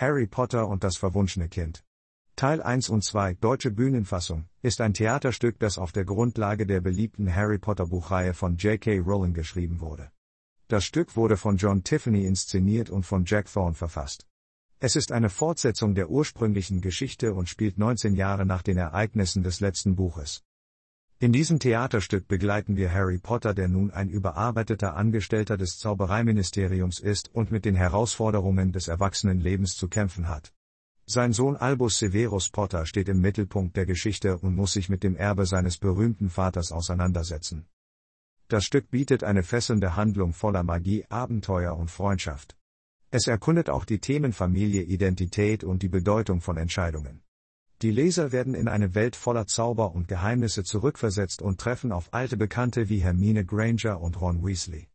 Harry Potter und das verwunschene Kind. Teil 1 und 2 Deutsche Bühnenfassung ist ein Theaterstück, das auf der Grundlage der beliebten Harry Potter Buchreihe von J.K. Rowling geschrieben wurde. Das Stück wurde von John Tiffany inszeniert und von Jack Thorne verfasst. Es ist eine Fortsetzung der ursprünglichen Geschichte und spielt 19 Jahre nach den Ereignissen des letzten Buches. In diesem Theaterstück begleiten wir Harry Potter, der nun ein überarbeiteter Angestellter des Zaubereiministeriums ist und mit den Herausforderungen des Erwachsenenlebens zu kämpfen hat. Sein Sohn Albus Severus Potter steht im Mittelpunkt der Geschichte und muss sich mit dem Erbe seines berühmten Vaters auseinandersetzen. Das Stück bietet eine fesselnde Handlung voller Magie, Abenteuer und Freundschaft. Es erkundet auch die Themen Familie, Identität und die Bedeutung von Entscheidungen. Die Leser werden in eine Welt voller Zauber und Geheimnisse zurückversetzt und treffen auf alte Bekannte wie Hermine Granger und Ron Weasley.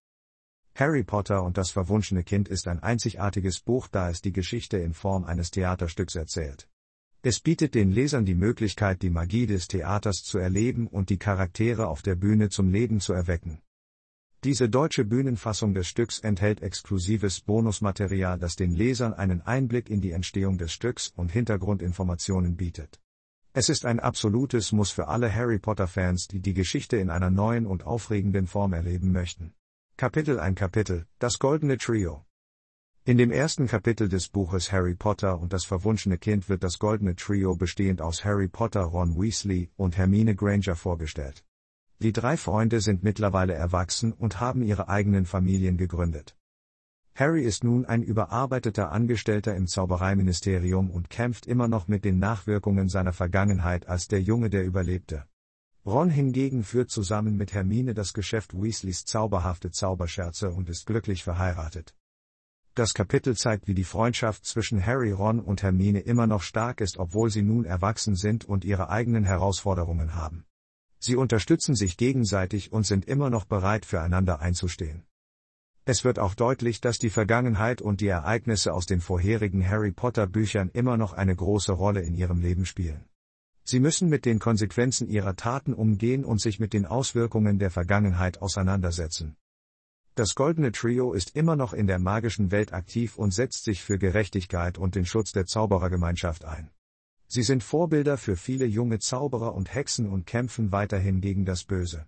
Harry Potter und das verwunschene Kind ist ein einzigartiges Buch, da es die Geschichte in Form eines Theaterstücks erzählt. Es bietet den Lesern die Möglichkeit, die Magie des Theaters zu erleben und die Charaktere auf der Bühne zum Leben zu erwecken. Diese deutsche Bühnenfassung des Stücks enthält exklusives Bonusmaterial, das den Lesern einen Einblick in die Entstehung des Stücks und Hintergrundinformationen bietet. Es ist ein absolutes Muss für alle Harry Potter-Fans, die die Geschichte in einer neuen und aufregenden Form erleben möchten. Kapitel ein Kapitel, das Goldene Trio. In dem ersten Kapitel des Buches Harry Potter und das verwunschene Kind wird das Goldene Trio bestehend aus Harry Potter, Ron Weasley und Hermine Granger vorgestellt. Die drei Freunde sind mittlerweile erwachsen und haben ihre eigenen Familien gegründet. Harry ist nun ein überarbeiteter Angestellter im Zaubereiministerium und kämpft immer noch mit den Nachwirkungen seiner Vergangenheit als der Junge, der überlebte. Ron hingegen führt zusammen mit Hermine das Geschäft Weasleys zauberhafte Zauberscherze und ist glücklich verheiratet. Das Kapitel zeigt, wie die Freundschaft zwischen Harry, Ron und Hermine immer noch stark ist, obwohl sie nun erwachsen sind und ihre eigenen Herausforderungen haben. Sie unterstützen sich gegenseitig und sind immer noch bereit füreinander einzustehen. Es wird auch deutlich, dass die Vergangenheit und die Ereignisse aus den vorherigen Harry Potter Büchern immer noch eine große Rolle in ihrem Leben spielen. Sie müssen mit den Konsequenzen ihrer Taten umgehen und sich mit den Auswirkungen der Vergangenheit auseinandersetzen. Das Goldene Trio ist immer noch in der magischen Welt aktiv und setzt sich für Gerechtigkeit und den Schutz der Zauberergemeinschaft ein. Sie sind Vorbilder für viele junge Zauberer und Hexen und kämpfen weiterhin gegen das Böse.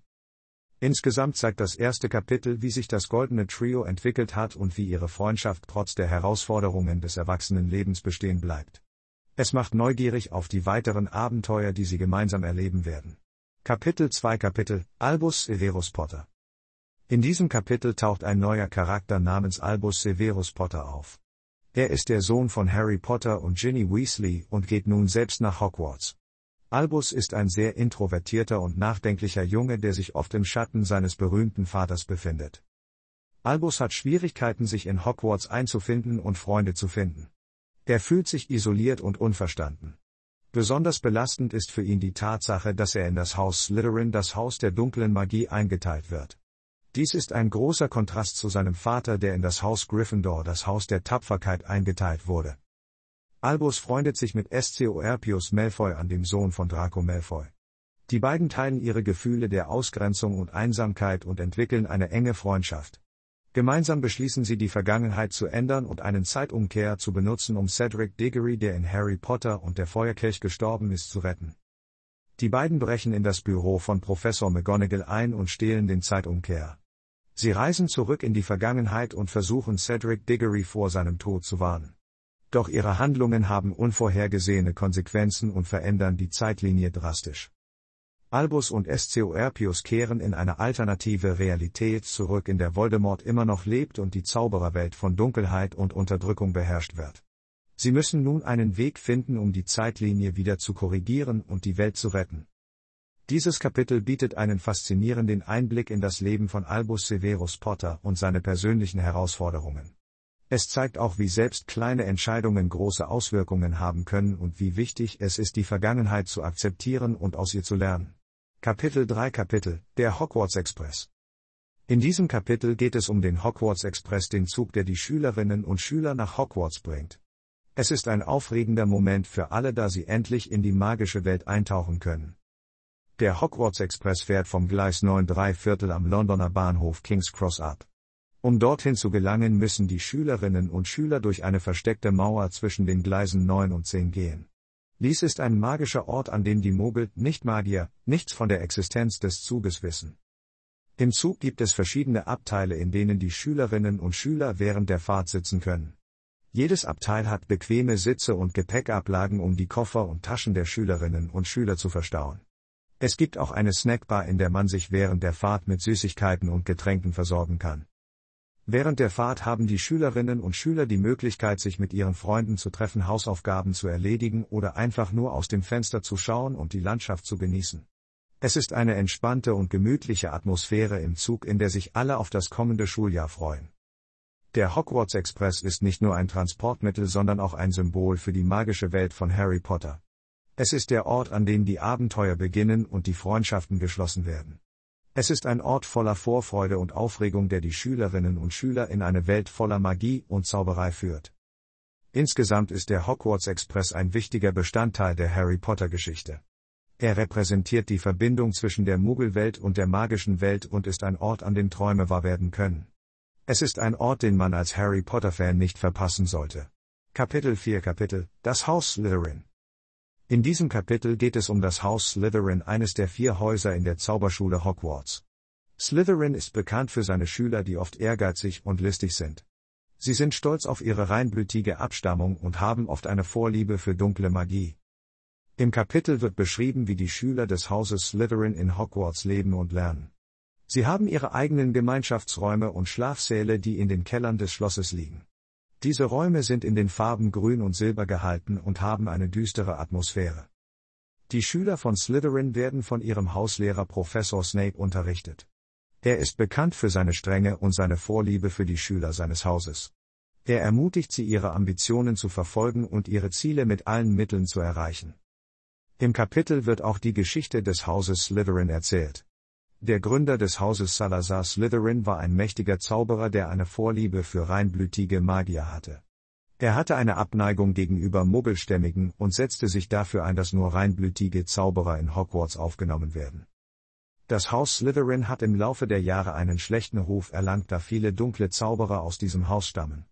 Insgesamt zeigt das erste Kapitel, wie sich das goldene Trio entwickelt hat und wie ihre Freundschaft trotz der Herausforderungen des Erwachsenenlebens bestehen bleibt. Es macht neugierig auf die weiteren Abenteuer, die sie gemeinsam erleben werden. Kapitel 2 Kapitel Albus Severus Potter In diesem Kapitel taucht ein neuer Charakter namens Albus Severus Potter auf. Er ist der Sohn von Harry Potter und Ginny Weasley und geht nun selbst nach Hogwarts. Albus ist ein sehr introvertierter und nachdenklicher Junge, der sich oft im Schatten seines berühmten Vaters befindet. Albus hat Schwierigkeiten, sich in Hogwarts einzufinden und Freunde zu finden. Er fühlt sich isoliert und unverstanden. Besonders belastend ist für ihn die Tatsache, dass er in das Haus Slytherin, das Haus der dunklen Magie, eingeteilt wird. Dies ist ein großer Kontrast zu seinem Vater, der in das Haus Gryffindor, das Haus der Tapferkeit, eingeteilt wurde. Albus freundet sich mit Scorpius Malfoy an, dem Sohn von Draco Malfoy. Die beiden teilen ihre Gefühle der Ausgrenzung und Einsamkeit und entwickeln eine enge Freundschaft. Gemeinsam beschließen sie, die Vergangenheit zu ändern und einen Zeitumkehr zu benutzen, um Cedric Diggory, der in Harry Potter und der Feuerkelch gestorben ist, zu retten. Die beiden brechen in das Büro von Professor McGonagall ein und stehlen den Zeitumkehr. Sie reisen zurück in die Vergangenheit und versuchen Cedric Diggory vor seinem Tod zu warnen. Doch ihre Handlungen haben unvorhergesehene Konsequenzen und verändern die Zeitlinie drastisch. Albus und Scorpius kehren in eine alternative Realität zurück, in der Voldemort immer noch lebt und die Zaubererwelt von Dunkelheit und Unterdrückung beherrscht wird. Sie müssen nun einen Weg finden, um die Zeitlinie wieder zu korrigieren und die Welt zu retten. Dieses Kapitel bietet einen faszinierenden Einblick in das Leben von Albus Severus Potter und seine persönlichen Herausforderungen. Es zeigt auch, wie selbst kleine Entscheidungen große Auswirkungen haben können und wie wichtig es ist, die Vergangenheit zu akzeptieren und aus ihr zu lernen. Kapitel 3 Kapitel Der Hogwarts Express In diesem Kapitel geht es um den Hogwarts Express, den Zug, der die Schülerinnen und Schüler nach Hogwarts bringt. Es ist ein aufregender Moment für alle, da sie endlich in die magische Welt eintauchen können. Der Hogwarts Express fährt vom Gleis 9 3 Viertel am Londoner Bahnhof King's Cross ab. Um dorthin zu gelangen, müssen die Schülerinnen und Schüler durch eine versteckte Mauer zwischen den Gleisen 9 und 10 gehen. Dies ist ein magischer Ort, an dem die Mogel, nicht Magier, nichts von der Existenz des Zuges wissen. Im Zug gibt es verschiedene Abteile, in denen die Schülerinnen und Schüler während der Fahrt sitzen können. Jedes Abteil hat bequeme Sitze und Gepäckablagen, um die Koffer und Taschen der Schülerinnen und Schüler zu verstauen. Es gibt auch eine Snackbar, in der man sich während der Fahrt mit Süßigkeiten und Getränken versorgen kann. Während der Fahrt haben die Schülerinnen und Schüler die Möglichkeit, sich mit ihren Freunden zu treffen, Hausaufgaben zu erledigen oder einfach nur aus dem Fenster zu schauen und die Landschaft zu genießen. Es ist eine entspannte und gemütliche Atmosphäre im Zug, in der sich alle auf das kommende Schuljahr freuen. Der Hogwarts Express ist nicht nur ein Transportmittel, sondern auch ein Symbol für die magische Welt von Harry Potter. Es ist der Ort, an dem die Abenteuer beginnen und die Freundschaften geschlossen werden. Es ist ein Ort voller Vorfreude und Aufregung, der die Schülerinnen und Schüler in eine Welt voller Magie und Zauberei führt. Insgesamt ist der Hogwarts Express ein wichtiger Bestandteil der Harry Potter Geschichte. Er repräsentiert die Verbindung zwischen der Muggelwelt und der magischen Welt und ist ein Ort, an dem Träume wahr werden können. Es ist ein Ort, den man als Harry Potter-Fan nicht verpassen sollte. Kapitel 4 Kapitel Das Haus Slytherin In diesem Kapitel geht es um das Haus Slytherin, eines der vier Häuser in der Zauberschule Hogwarts. Slytherin ist bekannt für seine Schüler, die oft ehrgeizig und listig sind. Sie sind stolz auf ihre reinblütige Abstammung und haben oft eine Vorliebe für dunkle Magie. Im Kapitel wird beschrieben, wie die Schüler des Hauses Slytherin in Hogwarts leben und lernen. Sie haben ihre eigenen Gemeinschaftsräume und Schlafsäle, die in den Kellern des Schlosses liegen. Diese Räume sind in den Farben Grün und Silber gehalten und haben eine düstere Atmosphäre. Die Schüler von Slytherin werden von ihrem Hauslehrer Professor Snape unterrichtet. Er ist bekannt für seine Strenge und seine Vorliebe für die Schüler seines Hauses. Er ermutigt sie, ihre Ambitionen zu verfolgen und ihre Ziele mit allen Mitteln zu erreichen. Im Kapitel wird auch die Geschichte des Hauses Slytherin erzählt. Der Gründer des Hauses Salazar Slytherin war ein mächtiger Zauberer, der eine Vorliebe für reinblütige Magier hatte. Er hatte eine Abneigung gegenüber Muggelstämmigen und setzte sich dafür ein, dass nur reinblütige Zauberer in Hogwarts aufgenommen werden. Das Haus Slytherin hat im Laufe der Jahre einen schlechten Ruf erlangt, da viele dunkle Zauberer aus diesem Haus stammen.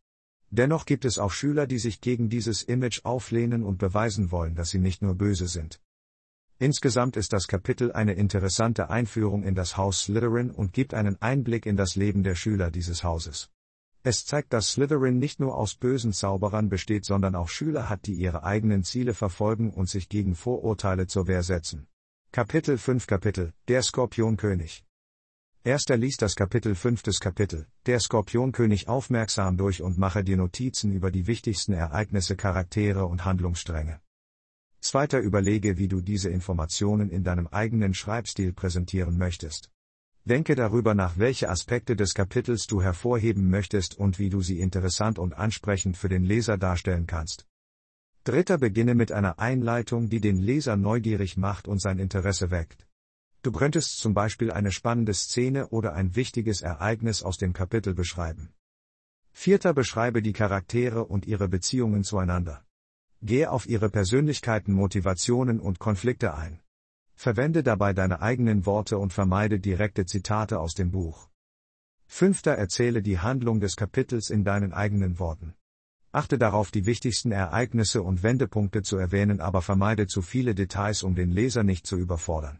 Dennoch gibt es auch Schüler, die sich gegen dieses Image auflehnen und beweisen wollen, dass sie nicht nur böse sind. Insgesamt ist das Kapitel eine interessante Einführung in das Haus Slytherin und gibt einen Einblick in das Leben der Schüler dieses Hauses. Es zeigt, dass Slytherin nicht nur aus bösen Zauberern besteht, sondern auch Schüler hat, die ihre eigenen Ziele verfolgen und sich gegen Vorurteile zur Wehr setzen. Kapitel 5 Kapitel Der Skorpionkönig Erster liest das Kapitel 5 des Kapitel, der Skorpionkönig aufmerksam durch und mache dir Notizen über die wichtigsten Ereignisse, Charaktere und Handlungsstränge. Zweiter überlege, wie du diese Informationen in deinem eigenen Schreibstil präsentieren möchtest. Denke darüber nach, welche Aspekte des Kapitels du hervorheben möchtest und wie du sie interessant und ansprechend für den Leser darstellen kannst. Dritter beginne mit einer Einleitung, die den Leser neugierig macht und sein Interesse weckt. Du könntest zum Beispiel eine spannende Szene oder ein wichtiges Ereignis aus dem Kapitel beschreiben. Vierter beschreibe die Charaktere und ihre Beziehungen zueinander. Gehe auf ihre Persönlichkeiten, Motivationen und Konflikte ein. Verwende dabei deine eigenen Worte und vermeide direkte Zitate aus dem Buch. Fünfter erzähle die Handlung des Kapitels in deinen eigenen Worten. Achte darauf, die wichtigsten Ereignisse und Wendepunkte zu erwähnen, aber vermeide zu viele Details, um den Leser nicht zu überfordern.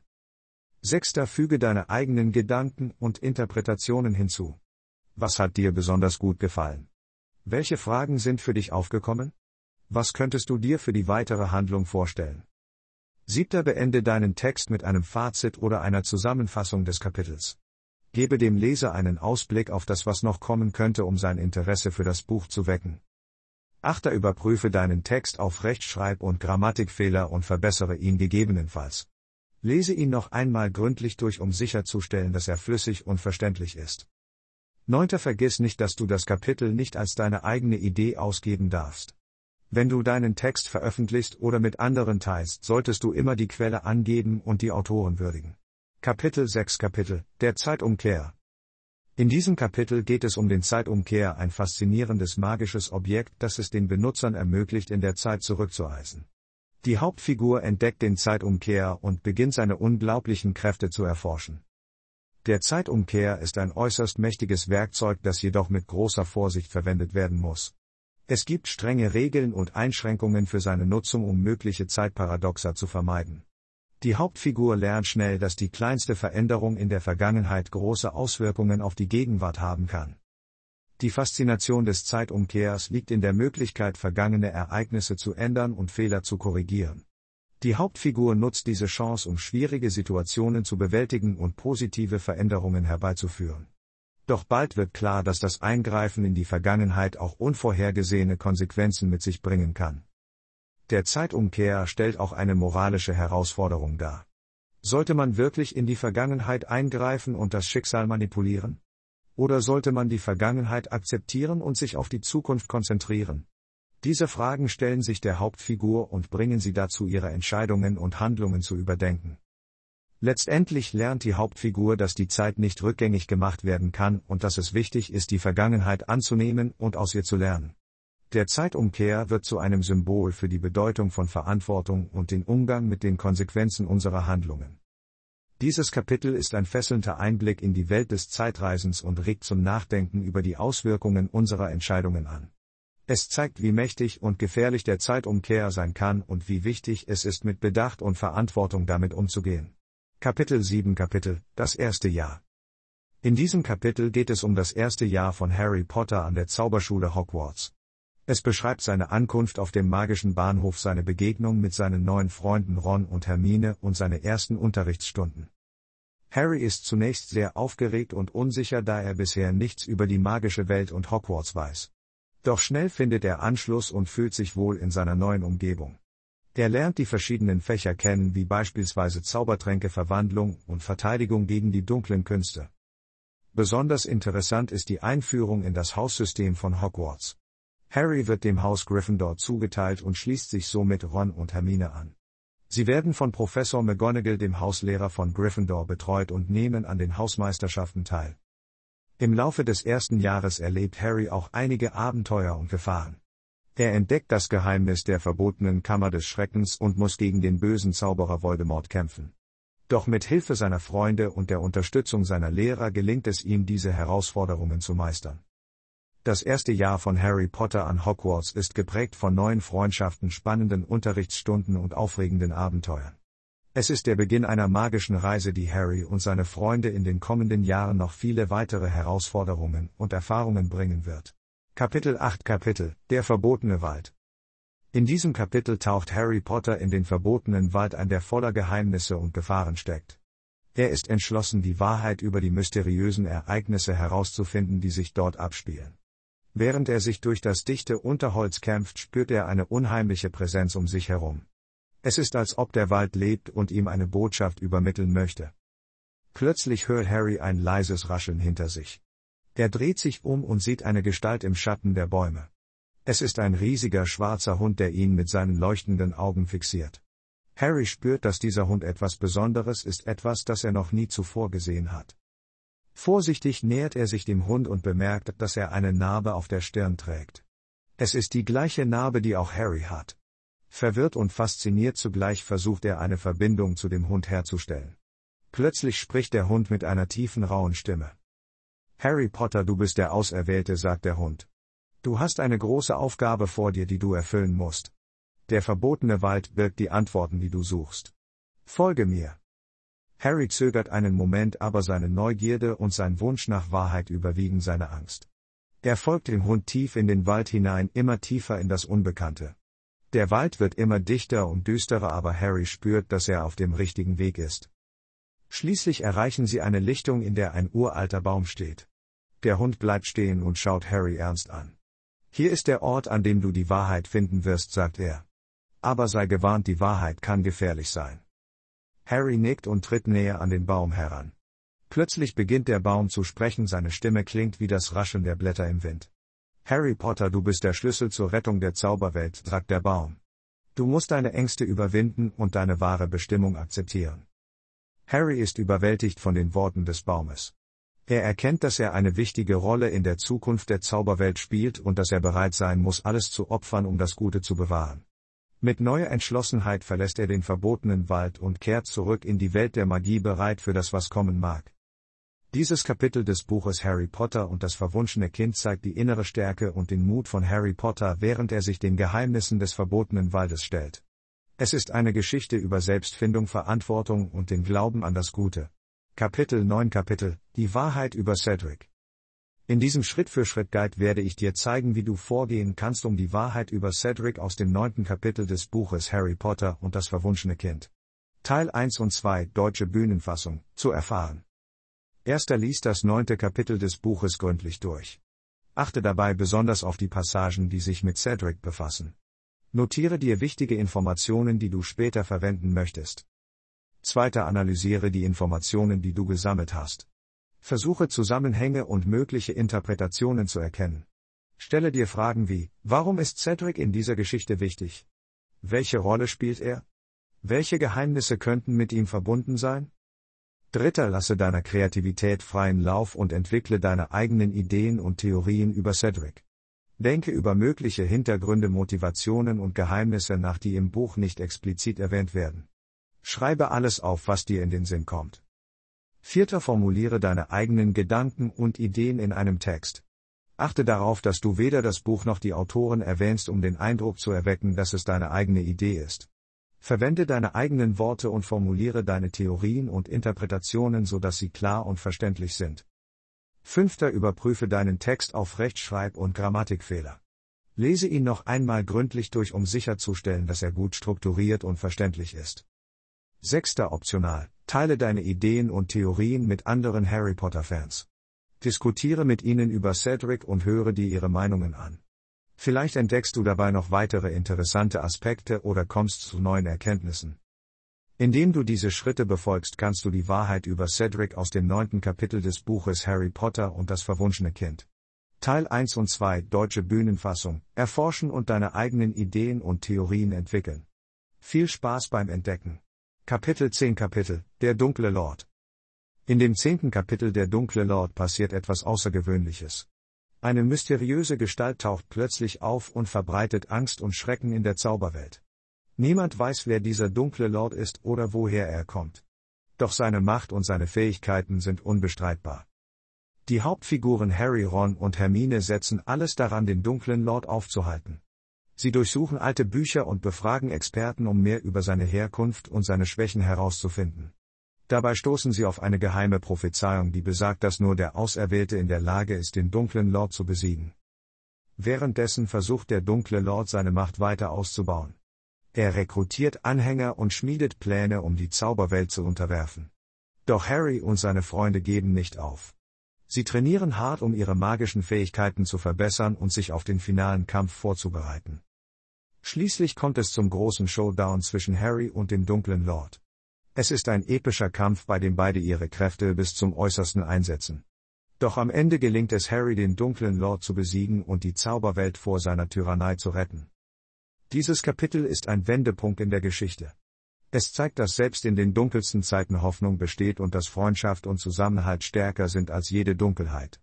Sechster füge deine eigenen Gedanken und Interpretationen hinzu. Was hat dir besonders gut gefallen? Welche Fragen sind für dich aufgekommen? Was könntest du dir für die weitere Handlung vorstellen? Siebter beende deinen Text mit einem Fazit oder einer Zusammenfassung des Kapitels. Gebe dem Leser einen Ausblick auf das, was noch kommen könnte, um sein Interesse für das Buch zu wecken. Achter überprüfe deinen Text auf Rechtschreib- und Grammatikfehler und verbessere ihn gegebenenfalls. Lese ihn noch einmal gründlich durch, um sicherzustellen, dass er flüssig und verständlich ist. Neunter Vergiss nicht, dass du das Kapitel nicht als deine eigene Idee ausgeben darfst. Wenn du deinen Text veröffentlichst oder mit anderen teilst, solltest du immer die Quelle angeben und die Autoren würdigen. Kapitel 6 Kapitel Der Zeitumkehr In diesem Kapitel geht es um den Zeitumkehr, ein faszinierendes magisches Objekt, das es den Benutzern ermöglicht, in der Zeit zurückzureisen. Die Hauptfigur entdeckt den Zeitumkehr und beginnt seine unglaublichen Kräfte zu erforschen. Der Zeitumkehr ist ein äußerst mächtiges Werkzeug, das jedoch mit großer Vorsicht verwendet werden muss. Es gibt strenge Regeln und Einschränkungen für seine Nutzung, um mögliche Zeitparadoxa zu vermeiden. Die Hauptfigur lernt schnell, dass die kleinste Veränderung in der Vergangenheit große Auswirkungen auf die Gegenwart haben kann. Die Faszination des Zeitumkehrs liegt in der Möglichkeit, vergangene Ereignisse zu ändern und Fehler zu korrigieren. Die Hauptfigur nutzt diese Chance, um schwierige Situationen zu bewältigen und positive Veränderungen herbeizuführen. Doch bald wird klar, dass das Eingreifen in die Vergangenheit auch unvorhergesehene Konsequenzen mit sich bringen kann. Der Zeitumkehr stellt auch eine moralische Herausforderung dar. Sollte man wirklich in die Vergangenheit eingreifen und das Schicksal manipulieren? Oder sollte man die Vergangenheit akzeptieren und sich auf die Zukunft konzentrieren? Diese Fragen stellen sich der Hauptfigur und bringen sie dazu, ihre Entscheidungen und Handlungen zu überdenken. Letztendlich lernt die Hauptfigur, dass die Zeit nicht rückgängig gemacht werden kann und dass es wichtig ist, die Vergangenheit anzunehmen und aus ihr zu lernen. Der Zeitumkehr wird zu einem Symbol für die Bedeutung von Verantwortung und den Umgang mit den Konsequenzen unserer Handlungen. Dieses Kapitel ist ein fesselnder Einblick in die Welt des Zeitreisens und regt zum Nachdenken über die Auswirkungen unserer Entscheidungen an. Es zeigt, wie mächtig und gefährlich der Zeitumkehr sein kann und wie wichtig es ist, mit Bedacht und Verantwortung damit umzugehen. Kapitel 7 Kapitel, das erste Jahr. In diesem Kapitel geht es um das erste Jahr von Harry Potter an der Zauberschule Hogwarts. Es beschreibt seine Ankunft auf dem magischen Bahnhof, seine Begegnung mit seinen neuen Freunden Ron und Hermine und seine ersten Unterrichtsstunden. Harry ist zunächst sehr aufgeregt und unsicher, da er bisher nichts über die magische Welt und Hogwarts weiß. Doch schnell findet er Anschluss und fühlt sich wohl in seiner neuen Umgebung. Er lernt die verschiedenen Fächer kennen, wie beispielsweise Zaubertränke, Verwandlung und Verteidigung gegen die dunklen Künste. Besonders interessant ist die Einführung in das Haussystem von Hogwarts. Harry wird dem Haus Gryffindor zugeteilt und schließt sich somit Ron und Hermine an. Sie werden von Professor McGonagall, dem Hauslehrer von Gryffindor, betreut und nehmen an den Hausmeisterschaften teil. Im Laufe des ersten Jahres erlebt Harry auch einige Abenteuer und Gefahren. Er entdeckt das Geheimnis der verbotenen Kammer des Schreckens und muss gegen den bösen Zauberer Voldemort kämpfen. Doch mit Hilfe seiner Freunde und der Unterstützung seiner Lehrer gelingt es ihm, diese Herausforderungen zu meistern. Das erste Jahr von Harry Potter an Hogwarts ist geprägt von neuen Freundschaften, spannenden Unterrichtsstunden und aufregenden Abenteuern. Es ist der Beginn einer magischen Reise, die Harry und seine Freunde in den kommenden Jahren noch viele weitere Herausforderungen und Erfahrungen bringen wird. Kapitel 8 Kapitel Der verbotene Wald In diesem Kapitel taucht Harry Potter in den verbotenen Wald ein, der voller Geheimnisse und Gefahren steckt. Er ist entschlossen, die Wahrheit über die mysteriösen Ereignisse herauszufinden, die sich dort abspielen. Während er sich durch das dichte Unterholz kämpft, spürt er eine unheimliche Präsenz um sich herum. Es ist, als ob der Wald lebt und ihm eine Botschaft übermitteln möchte. Plötzlich hört Harry ein leises Rascheln hinter sich. Er dreht sich um und sieht eine Gestalt im Schatten der Bäume. Es ist ein riesiger schwarzer Hund, der ihn mit seinen leuchtenden Augen fixiert. Harry spürt, dass dieser Hund etwas Besonderes ist, etwas, das er noch nie zuvor gesehen hat. Vorsichtig nähert er sich dem Hund und bemerkt, dass er eine Narbe auf der Stirn trägt. Es ist die gleiche Narbe, die auch Harry hat. Verwirrt und fasziniert zugleich versucht er eine Verbindung zu dem Hund herzustellen. Plötzlich spricht der Hund mit einer tiefen rauen Stimme. Harry Potter, du bist der Auserwählte, sagt der Hund. Du hast eine große Aufgabe vor dir, die du erfüllen musst. Der verbotene Wald birgt die Antworten, die du suchst. Folge mir. Harry zögert einen Moment, aber seine Neugierde und sein Wunsch nach Wahrheit überwiegen seine Angst. Er folgt dem Hund tief in den Wald hinein, immer tiefer in das Unbekannte. Der Wald wird immer dichter und düsterer, aber Harry spürt, dass er auf dem richtigen Weg ist. Schließlich erreichen sie eine Lichtung, in der ein uralter Baum steht. Der Hund bleibt stehen und schaut Harry ernst an. Hier ist der Ort, an dem du die Wahrheit finden wirst, sagt er. Aber sei gewarnt, die Wahrheit kann gefährlich sein. Harry nickt und tritt näher an den Baum heran. Plötzlich beginnt der Baum zu sprechen, seine Stimme klingt wie das Rascheln der Blätter im Wind. Harry Potter, du bist der Schlüssel zur Rettung der Zauberwelt, sagt der Baum. Du musst deine Ängste überwinden und deine wahre Bestimmung akzeptieren. Harry ist überwältigt von den Worten des Baumes. Er erkennt, dass er eine wichtige Rolle in der Zukunft der Zauberwelt spielt und dass er bereit sein muss, alles zu opfern, um das Gute zu bewahren. Mit neuer Entschlossenheit verlässt er den verbotenen Wald und kehrt zurück in die Welt der Magie bereit für das, was kommen mag. Dieses Kapitel des Buches Harry Potter und das verwunschene Kind zeigt die innere Stärke und den Mut von Harry Potter, während er sich den Geheimnissen des verbotenen Waldes stellt. Es ist eine Geschichte über Selbstfindung, Verantwortung und den Glauben an das Gute. Kapitel 9 Kapitel Die Wahrheit über Cedric. In diesem Schritt-für-Schritt-Guide werde ich dir zeigen, wie du vorgehen kannst, um die Wahrheit über Cedric aus dem neunten Kapitel des Buches Harry Potter und das verwunschene Kind. Teil 1 und 2 deutsche Bühnenfassung zu erfahren. Erster liest das neunte Kapitel des Buches gründlich durch. Achte dabei besonders auf die Passagen, die sich mit Cedric befassen. Notiere dir wichtige Informationen, die du später verwenden möchtest. Zweiter analysiere die Informationen, die du gesammelt hast. Versuche Zusammenhänge und mögliche Interpretationen zu erkennen. Stelle dir Fragen wie, warum ist Cedric in dieser Geschichte wichtig? Welche Rolle spielt er? Welche Geheimnisse könnten mit ihm verbunden sein? Dritter lasse deiner Kreativität freien Lauf und entwickle deine eigenen Ideen und Theorien über Cedric. Denke über mögliche Hintergründe, Motivationen und Geheimnisse nach, die im Buch nicht explizit erwähnt werden. Schreibe alles auf, was dir in den Sinn kommt. Vierter formuliere deine eigenen Gedanken und Ideen in einem Text. Achte darauf, dass du weder das Buch noch die Autoren erwähnst, um den Eindruck zu erwecken, dass es deine eigene Idee ist. Verwende deine eigenen Worte und formuliere deine Theorien und Interpretationen so, dass sie klar und verständlich sind. Fünfter überprüfe deinen Text auf Rechtschreib- und Grammatikfehler. Lese ihn noch einmal gründlich durch, um sicherzustellen, dass er gut strukturiert und verständlich ist. Sechster optional, teile deine Ideen und Theorien mit anderen Harry Potter-Fans. Diskutiere mit ihnen über Cedric und höre dir ihre Meinungen an. Vielleicht entdeckst du dabei noch weitere interessante Aspekte oder kommst zu neuen Erkenntnissen. Indem du diese Schritte befolgst, kannst du die Wahrheit über Cedric aus dem neunten Kapitel des Buches Harry Potter und das verwunschene Kind. Teil 1 und 2 Deutsche Bühnenfassung erforschen und deine eigenen Ideen und Theorien entwickeln. Viel Spaß beim Entdecken. Kapitel 10 Kapitel Der dunkle Lord. In dem zehnten Kapitel Der dunkle Lord passiert etwas Außergewöhnliches. Eine mysteriöse Gestalt taucht plötzlich auf und verbreitet Angst und Schrecken in der Zauberwelt. Niemand weiß, wer dieser dunkle Lord ist oder woher er kommt. Doch seine Macht und seine Fähigkeiten sind unbestreitbar. Die Hauptfiguren Harry, Ron und Hermine setzen alles daran, den dunklen Lord aufzuhalten. Sie durchsuchen alte Bücher und befragen Experten, um mehr über seine Herkunft und seine Schwächen herauszufinden. Dabei stoßen sie auf eine geheime Prophezeiung, die besagt, dass nur der Auserwählte in der Lage ist, den dunklen Lord zu besiegen. Währenddessen versucht der dunkle Lord seine Macht weiter auszubauen. Er rekrutiert Anhänger und schmiedet Pläne, um die Zauberwelt zu unterwerfen. Doch Harry und seine Freunde geben nicht auf. Sie trainieren hart, um ihre magischen Fähigkeiten zu verbessern und sich auf den finalen Kampf vorzubereiten. Schließlich kommt es zum großen Showdown zwischen Harry und dem dunklen Lord. Es ist ein epischer Kampf, bei dem beide ihre Kräfte bis zum Äußersten einsetzen. Doch am Ende gelingt es Harry, den dunklen Lord zu besiegen und die Zauberwelt vor seiner Tyrannei zu retten. Dieses Kapitel ist ein Wendepunkt in der Geschichte. Es zeigt, dass selbst in den dunkelsten Zeiten Hoffnung besteht und dass Freundschaft und Zusammenhalt stärker sind als jede Dunkelheit.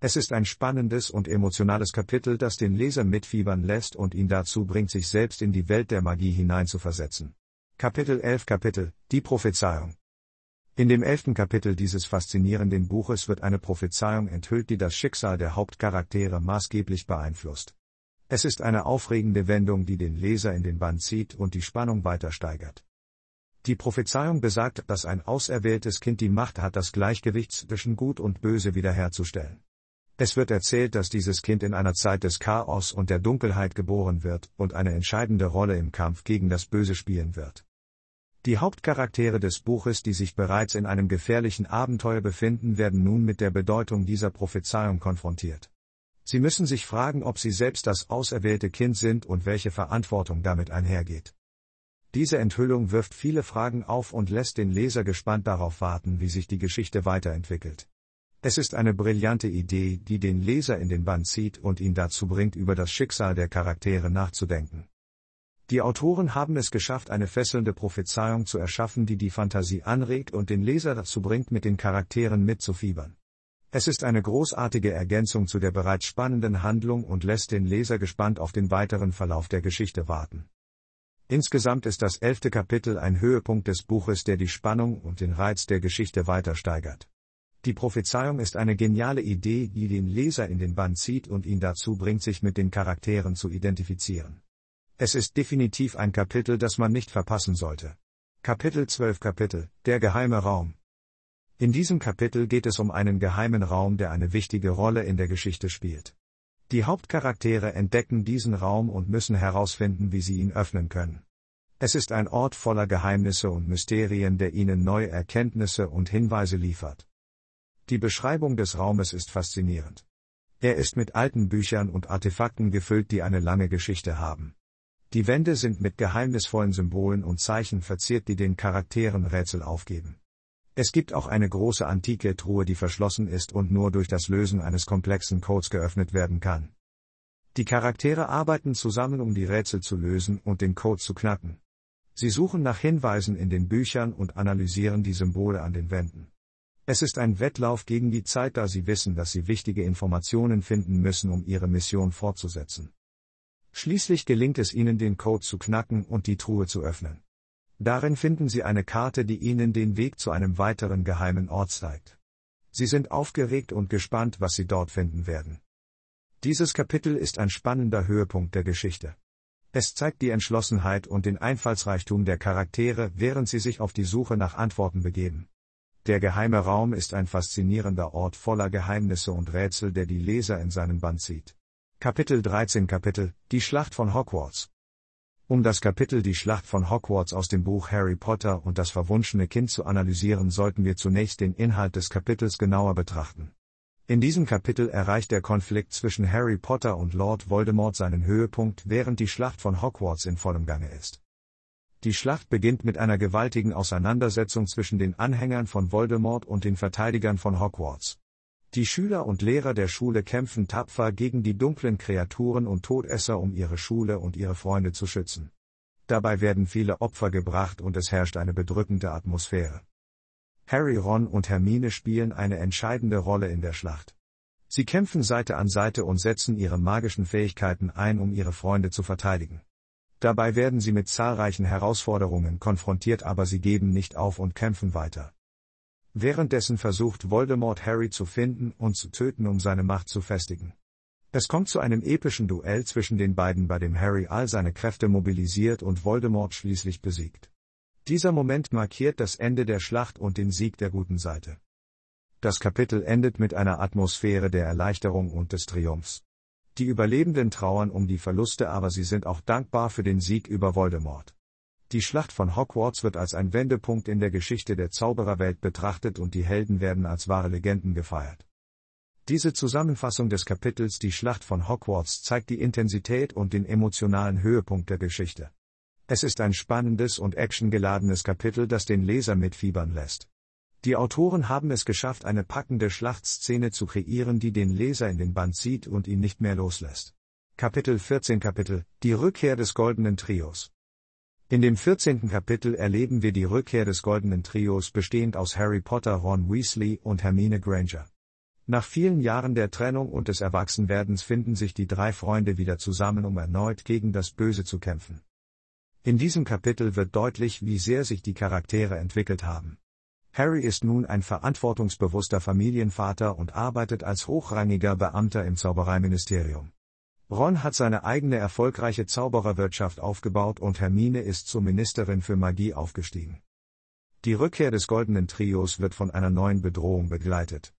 Es ist ein spannendes und emotionales Kapitel, das den Leser mitfiebern lässt und ihn dazu bringt, sich selbst in die Welt der Magie hineinzuversetzen. Kapitel 11 Kapitel Die Prophezeiung In dem elften Kapitel dieses faszinierenden Buches wird eine Prophezeiung enthüllt, die das Schicksal der Hauptcharaktere maßgeblich beeinflusst. Es ist eine aufregende Wendung, die den Leser in den Bann zieht und die Spannung weiter steigert. Die Prophezeiung besagt, dass ein auserwähltes Kind die Macht hat, das Gleichgewicht zwischen Gut und Böse wiederherzustellen. Es wird erzählt, dass dieses Kind in einer Zeit des Chaos und der Dunkelheit geboren wird und eine entscheidende Rolle im Kampf gegen das Böse spielen wird. Die Hauptcharaktere des Buches, die sich bereits in einem gefährlichen Abenteuer befinden, werden nun mit der Bedeutung dieser Prophezeiung konfrontiert. Sie müssen sich fragen, ob sie selbst das auserwählte Kind sind und welche Verantwortung damit einhergeht. Diese Enthüllung wirft viele Fragen auf und lässt den Leser gespannt darauf warten, wie sich die Geschichte weiterentwickelt. Es ist eine brillante Idee, die den Leser in den Bann zieht und ihn dazu bringt, über das Schicksal der Charaktere nachzudenken. Die Autoren haben es geschafft, eine fesselnde Prophezeiung zu erschaffen, die die Fantasie anregt und den Leser dazu bringt, mit den Charakteren mitzufiebern. Es ist eine großartige Ergänzung zu der bereits spannenden Handlung und lässt den Leser gespannt auf den weiteren Verlauf der Geschichte warten. Insgesamt ist das elfte Kapitel ein Höhepunkt des Buches, der die Spannung und den Reiz der Geschichte weiter steigert. Die Prophezeiung ist eine geniale Idee, die den Leser in den Band zieht und ihn dazu bringt, sich mit den Charakteren zu identifizieren. Es ist definitiv ein Kapitel, das man nicht verpassen sollte. Kapitel 12 Kapitel Der geheime Raum In diesem Kapitel geht es um einen geheimen Raum, der eine wichtige Rolle in der Geschichte spielt. Die Hauptcharaktere entdecken diesen Raum und müssen herausfinden, wie sie ihn öffnen können. Es ist ein Ort voller Geheimnisse und Mysterien, der ihnen neue Erkenntnisse und Hinweise liefert. Die Beschreibung des Raumes ist faszinierend. Er ist mit alten Büchern und Artefakten gefüllt, die eine lange Geschichte haben. Die Wände sind mit geheimnisvollen Symbolen und Zeichen verziert, die den Charakteren Rätsel aufgeben. Es gibt auch eine große antike Truhe, die verschlossen ist und nur durch das Lösen eines komplexen Codes geöffnet werden kann. Die Charaktere arbeiten zusammen, um die Rätsel zu lösen und den Code zu knacken. Sie suchen nach Hinweisen in den Büchern und analysieren die Symbole an den Wänden. Es ist ein Wettlauf gegen die Zeit, da sie wissen, dass sie wichtige Informationen finden müssen, um ihre Mission fortzusetzen. Schließlich gelingt es ihnen, den Code zu knacken und die Truhe zu öffnen. Darin finden sie eine Karte, die ihnen den Weg zu einem weiteren geheimen Ort zeigt. Sie sind aufgeregt und gespannt, was sie dort finden werden. Dieses Kapitel ist ein spannender Höhepunkt der Geschichte. Es zeigt die Entschlossenheit und den Einfallsreichtum der Charaktere, während sie sich auf die Suche nach Antworten begeben. Der geheime Raum ist ein faszinierender Ort voller Geheimnisse und Rätsel, der die Leser in seinen Band zieht. Kapitel 13 Kapitel Die Schlacht von Hogwarts Um das Kapitel Die Schlacht von Hogwarts aus dem Buch Harry Potter und das verwunschene Kind zu analysieren, sollten wir zunächst den Inhalt des Kapitels genauer betrachten. In diesem Kapitel erreicht der Konflikt zwischen Harry Potter und Lord Voldemort seinen Höhepunkt, während die Schlacht von Hogwarts in vollem Gange ist. Die Schlacht beginnt mit einer gewaltigen Auseinandersetzung zwischen den Anhängern von Voldemort und den Verteidigern von Hogwarts. Die Schüler und Lehrer der Schule kämpfen tapfer gegen die dunklen Kreaturen und Todesser, um ihre Schule und ihre Freunde zu schützen. Dabei werden viele Opfer gebracht und es herrscht eine bedrückende Atmosphäre. Harry, Ron und Hermine spielen eine entscheidende Rolle in der Schlacht. Sie kämpfen Seite an Seite und setzen ihre magischen Fähigkeiten ein, um ihre Freunde zu verteidigen. Dabei werden sie mit zahlreichen Herausforderungen konfrontiert, aber sie geben nicht auf und kämpfen weiter. Währenddessen versucht Voldemort Harry zu finden und zu töten, um seine Macht zu festigen. Es kommt zu einem epischen Duell zwischen den beiden, bei dem Harry all seine Kräfte mobilisiert und Voldemort schließlich besiegt. Dieser Moment markiert das Ende der Schlacht und den Sieg der guten Seite. Das Kapitel endet mit einer Atmosphäre der Erleichterung und des Triumphs. Die Überlebenden trauern um die Verluste, aber sie sind auch dankbar für den Sieg über Voldemort. Die Schlacht von Hogwarts wird als ein Wendepunkt in der Geschichte der Zaubererwelt betrachtet und die Helden werden als wahre Legenden gefeiert. Diese Zusammenfassung des Kapitels Die Schlacht von Hogwarts zeigt die Intensität und den emotionalen Höhepunkt der Geschichte. Es ist ein spannendes und actiongeladenes Kapitel, das den Leser mitfiebern lässt. Die Autoren haben es geschafft, eine packende Schlachtszene zu kreieren, die den Leser in den Band zieht und ihn nicht mehr loslässt. Kapitel 14 Kapitel Die Rückkehr des goldenen Trios. In dem 14. Kapitel erleben wir die Rückkehr des goldenen Trios bestehend aus Harry Potter, Ron Weasley und Hermine Granger. Nach vielen Jahren der Trennung und des Erwachsenwerdens finden sich die drei Freunde wieder zusammen, um erneut gegen das Böse zu kämpfen. In diesem Kapitel wird deutlich, wie sehr sich die Charaktere entwickelt haben. Harry ist nun ein verantwortungsbewusster Familienvater und arbeitet als hochrangiger Beamter im Zaubereiministerium. Ron hat seine eigene erfolgreiche Zaubererwirtschaft aufgebaut und Hermine ist zur Ministerin für Magie aufgestiegen. Die Rückkehr des goldenen Trios wird von einer neuen Bedrohung begleitet.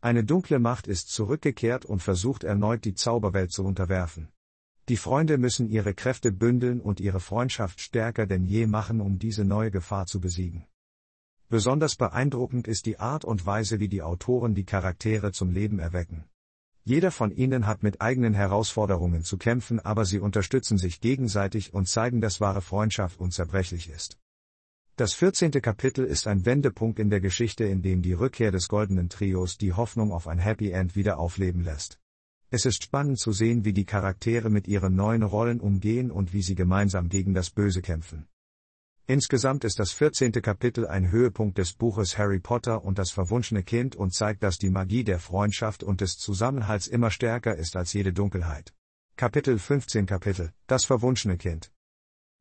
Eine dunkle Macht ist zurückgekehrt und versucht erneut die Zauberwelt zu unterwerfen. Die Freunde müssen ihre Kräfte bündeln und ihre Freundschaft stärker denn je machen, um diese neue Gefahr zu besiegen. Besonders beeindruckend ist die Art und Weise, wie die Autoren die Charaktere zum Leben erwecken. Jeder von ihnen hat mit eigenen Herausforderungen zu kämpfen, aber sie unterstützen sich gegenseitig und zeigen, dass wahre Freundschaft unzerbrechlich ist. Das 14. Kapitel ist ein Wendepunkt in der Geschichte, in dem die Rückkehr des goldenen Trios die Hoffnung auf ein Happy End wieder aufleben lässt. Es ist spannend zu sehen, wie die Charaktere mit ihren neuen Rollen umgehen und wie sie gemeinsam gegen das Böse kämpfen. Insgesamt ist das 14. Kapitel ein Höhepunkt des Buches Harry Potter und das verwunschene Kind und zeigt, dass die Magie der Freundschaft und des Zusammenhalts immer stärker ist als jede Dunkelheit. Kapitel 15 Kapitel Das verwunschene Kind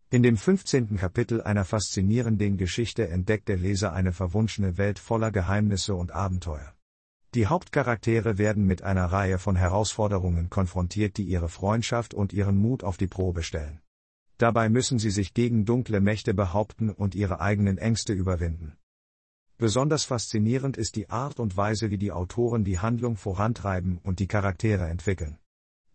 In dem 15. Kapitel einer faszinierenden Geschichte entdeckt der Leser eine verwunschene Welt voller Geheimnisse und Abenteuer. Die Hauptcharaktere werden mit einer Reihe von Herausforderungen konfrontiert, die ihre Freundschaft und ihren Mut auf die Probe stellen. Dabei müssen sie sich gegen dunkle Mächte behaupten und ihre eigenen Ängste überwinden. Besonders faszinierend ist die Art und Weise, wie die Autoren die Handlung vorantreiben und die Charaktere entwickeln.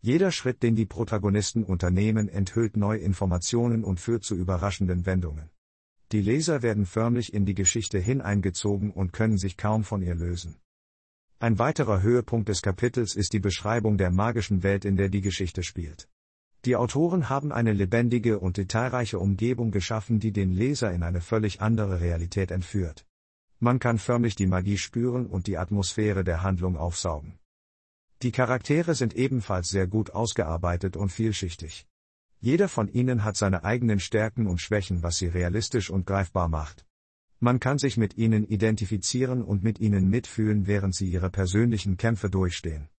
Jeder Schritt, den die Protagonisten unternehmen, enthüllt neue Informationen und führt zu überraschenden Wendungen. Die Leser werden förmlich in die Geschichte hineingezogen und können sich kaum von ihr lösen. Ein weiterer Höhepunkt des Kapitels ist die Beschreibung der magischen Welt, in der die Geschichte spielt. Die Autoren haben eine lebendige und detailreiche Umgebung geschaffen, die den Leser in eine völlig andere Realität entführt. Man kann förmlich die Magie spüren und die Atmosphäre der Handlung aufsaugen. Die Charaktere sind ebenfalls sehr gut ausgearbeitet und vielschichtig. Jeder von ihnen hat seine eigenen Stärken und Schwächen, was sie realistisch und greifbar macht. Man kann sich mit ihnen identifizieren und mit ihnen mitfühlen, während sie ihre persönlichen Kämpfe durchstehen.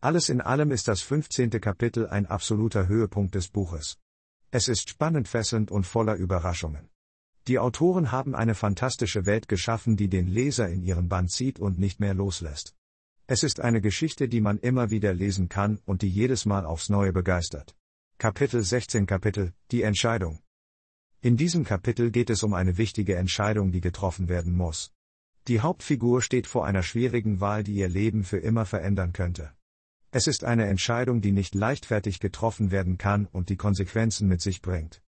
Alles in allem ist das 15. Kapitel ein absoluter Höhepunkt des Buches. Es ist spannend, fesselnd und voller Überraschungen. Die Autoren haben eine fantastische Welt geschaffen, die den Leser in ihren Band zieht und nicht mehr loslässt. Es ist eine Geschichte, die man immer wieder lesen kann und die jedes Mal aufs Neue begeistert. Kapitel 16 Kapitel Die Entscheidung in diesem Kapitel geht es um eine wichtige Entscheidung, die getroffen werden muss. Die Hauptfigur steht vor einer schwierigen Wahl, die ihr Leben für immer verändern könnte. Es ist eine Entscheidung, die nicht leichtfertig getroffen werden kann und die Konsequenzen mit sich bringt.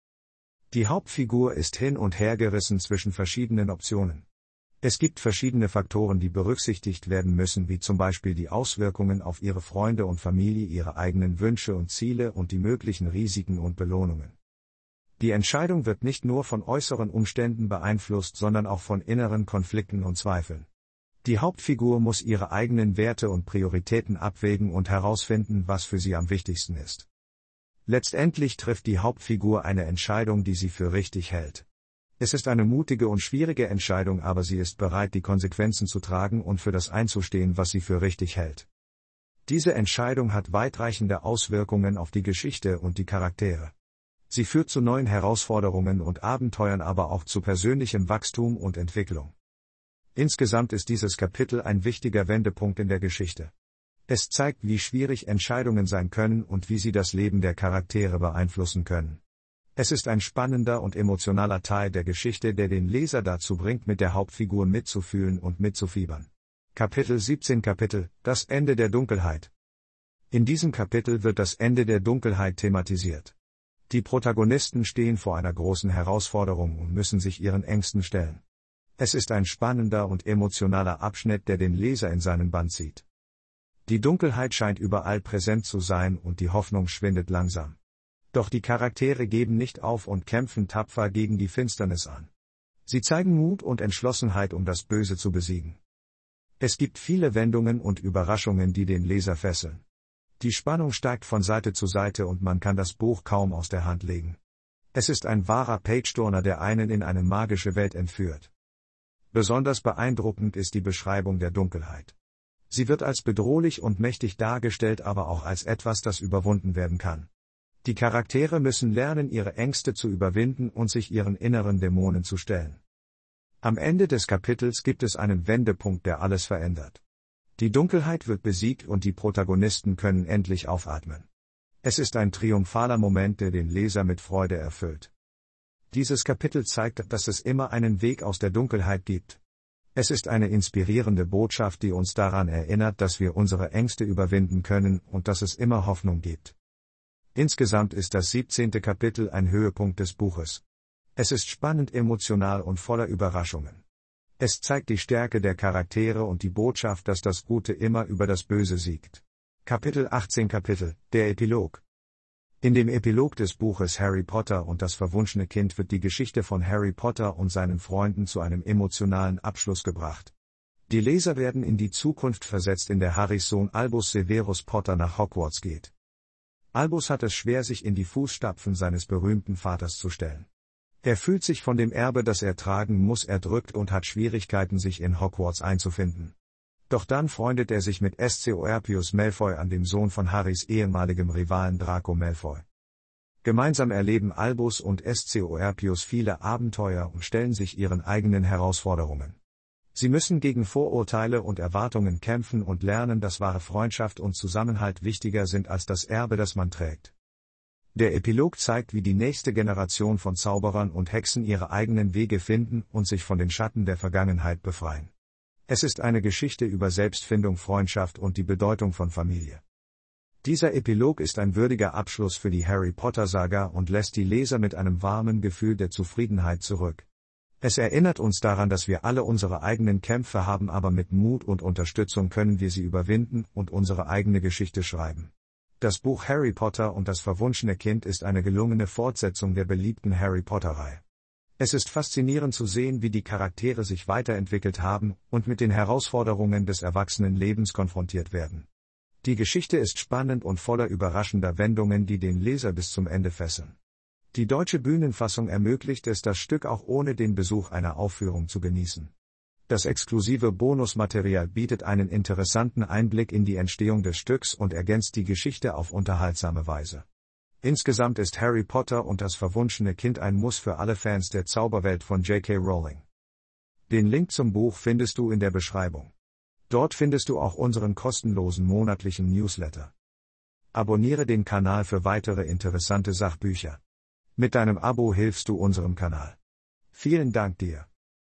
Die Hauptfigur ist hin und her gerissen zwischen verschiedenen Optionen. Es gibt verschiedene Faktoren, die berücksichtigt werden müssen, wie zum Beispiel die Auswirkungen auf ihre Freunde und Familie, ihre eigenen Wünsche und Ziele und die möglichen Risiken und Belohnungen. Die Entscheidung wird nicht nur von äußeren Umständen beeinflusst, sondern auch von inneren Konflikten und Zweifeln. Die Hauptfigur muss ihre eigenen Werte und Prioritäten abwägen und herausfinden, was für sie am wichtigsten ist. Letztendlich trifft die Hauptfigur eine Entscheidung, die sie für richtig hält. Es ist eine mutige und schwierige Entscheidung, aber sie ist bereit, die Konsequenzen zu tragen und für das einzustehen, was sie für richtig hält. Diese Entscheidung hat weitreichende Auswirkungen auf die Geschichte und die Charaktere. Sie führt zu neuen Herausforderungen und Abenteuern, aber auch zu persönlichem Wachstum und Entwicklung. Insgesamt ist dieses Kapitel ein wichtiger Wendepunkt in der Geschichte. Es zeigt, wie schwierig Entscheidungen sein können und wie sie das Leben der Charaktere beeinflussen können. Es ist ein spannender und emotionaler Teil der Geschichte, der den Leser dazu bringt, mit der Hauptfigur mitzufühlen und mitzufiebern. Kapitel 17 Kapitel Das Ende der Dunkelheit. In diesem Kapitel wird das Ende der Dunkelheit thematisiert. Die Protagonisten stehen vor einer großen Herausforderung und müssen sich ihren Ängsten stellen. Es ist ein spannender und emotionaler Abschnitt, der den Leser in seinen Band zieht. Die Dunkelheit scheint überall präsent zu sein und die Hoffnung schwindet langsam. Doch die Charaktere geben nicht auf und kämpfen tapfer gegen die Finsternis an. Sie zeigen Mut und Entschlossenheit, um das Böse zu besiegen. Es gibt viele Wendungen und Überraschungen, die den Leser fesseln. Die Spannung steigt von Seite zu Seite und man kann das Buch kaum aus der Hand legen. Es ist ein wahrer Page-Turner, der einen in eine magische Welt entführt. Besonders beeindruckend ist die Beschreibung der Dunkelheit. Sie wird als bedrohlich und mächtig dargestellt, aber auch als etwas, das überwunden werden kann. Die Charaktere müssen lernen, ihre Ängste zu überwinden und sich ihren inneren Dämonen zu stellen. Am Ende des Kapitels gibt es einen Wendepunkt, der alles verändert. Die Dunkelheit wird besiegt und die Protagonisten können endlich aufatmen. Es ist ein triumphaler Moment, der den Leser mit Freude erfüllt. Dieses Kapitel zeigt, dass es immer einen Weg aus der Dunkelheit gibt. Es ist eine inspirierende Botschaft, die uns daran erinnert, dass wir unsere Ängste überwinden können und dass es immer Hoffnung gibt. Insgesamt ist das 17. Kapitel ein Höhepunkt des Buches. Es ist spannend, emotional und voller Überraschungen. Es zeigt die Stärke der Charaktere und die Botschaft, dass das Gute immer über das Böse siegt. Kapitel 18 Kapitel, der Epilog. In dem Epilog des Buches Harry Potter und das verwunschene Kind wird die Geschichte von Harry Potter und seinen Freunden zu einem emotionalen Abschluss gebracht. Die Leser werden in die Zukunft versetzt, in der Harrys Sohn Albus Severus Potter nach Hogwarts geht. Albus hat es schwer, sich in die Fußstapfen seines berühmten Vaters zu stellen. Er fühlt sich von dem Erbe, das er tragen muss, erdrückt und hat Schwierigkeiten, sich in Hogwarts einzufinden. Doch dann freundet er sich mit Scorpius Malfoy an, dem Sohn von Harrys ehemaligem Rivalen Draco Malfoy. Gemeinsam erleben Albus und Scorpius viele Abenteuer und stellen sich ihren eigenen Herausforderungen. Sie müssen gegen Vorurteile und Erwartungen kämpfen und lernen, dass wahre Freundschaft und Zusammenhalt wichtiger sind als das Erbe, das man trägt. Der Epilog zeigt, wie die nächste Generation von Zauberern und Hexen ihre eigenen Wege finden und sich von den Schatten der Vergangenheit befreien. Es ist eine Geschichte über Selbstfindung, Freundschaft und die Bedeutung von Familie. Dieser Epilog ist ein würdiger Abschluss für die Harry Potter Saga und lässt die Leser mit einem warmen Gefühl der Zufriedenheit zurück. Es erinnert uns daran, dass wir alle unsere eigenen Kämpfe haben, aber mit Mut und Unterstützung können wir sie überwinden und unsere eigene Geschichte schreiben. Das Buch Harry Potter und das verwunschene Kind ist eine gelungene Fortsetzung der beliebten Harry Potter-Reihe. Es ist faszinierend zu sehen, wie die Charaktere sich weiterentwickelt haben und mit den Herausforderungen des Erwachsenenlebens konfrontiert werden. Die Geschichte ist spannend und voller überraschender Wendungen, die den Leser bis zum Ende fesseln. Die deutsche Bühnenfassung ermöglicht es, das Stück auch ohne den Besuch einer Aufführung zu genießen. Das exklusive Bonusmaterial bietet einen interessanten Einblick in die Entstehung des Stücks und ergänzt die Geschichte auf unterhaltsame Weise. Insgesamt ist Harry Potter und das verwunschene Kind ein Muss für alle Fans der Zauberwelt von J.K. Rowling. Den Link zum Buch findest du in der Beschreibung. Dort findest du auch unseren kostenlosen monatlichen Newsletter. Abonniere den Kanal für weitere interessante Sachbücher. Mit deinem Abo hilfst du unserem Kanal. Vielen Dank dir.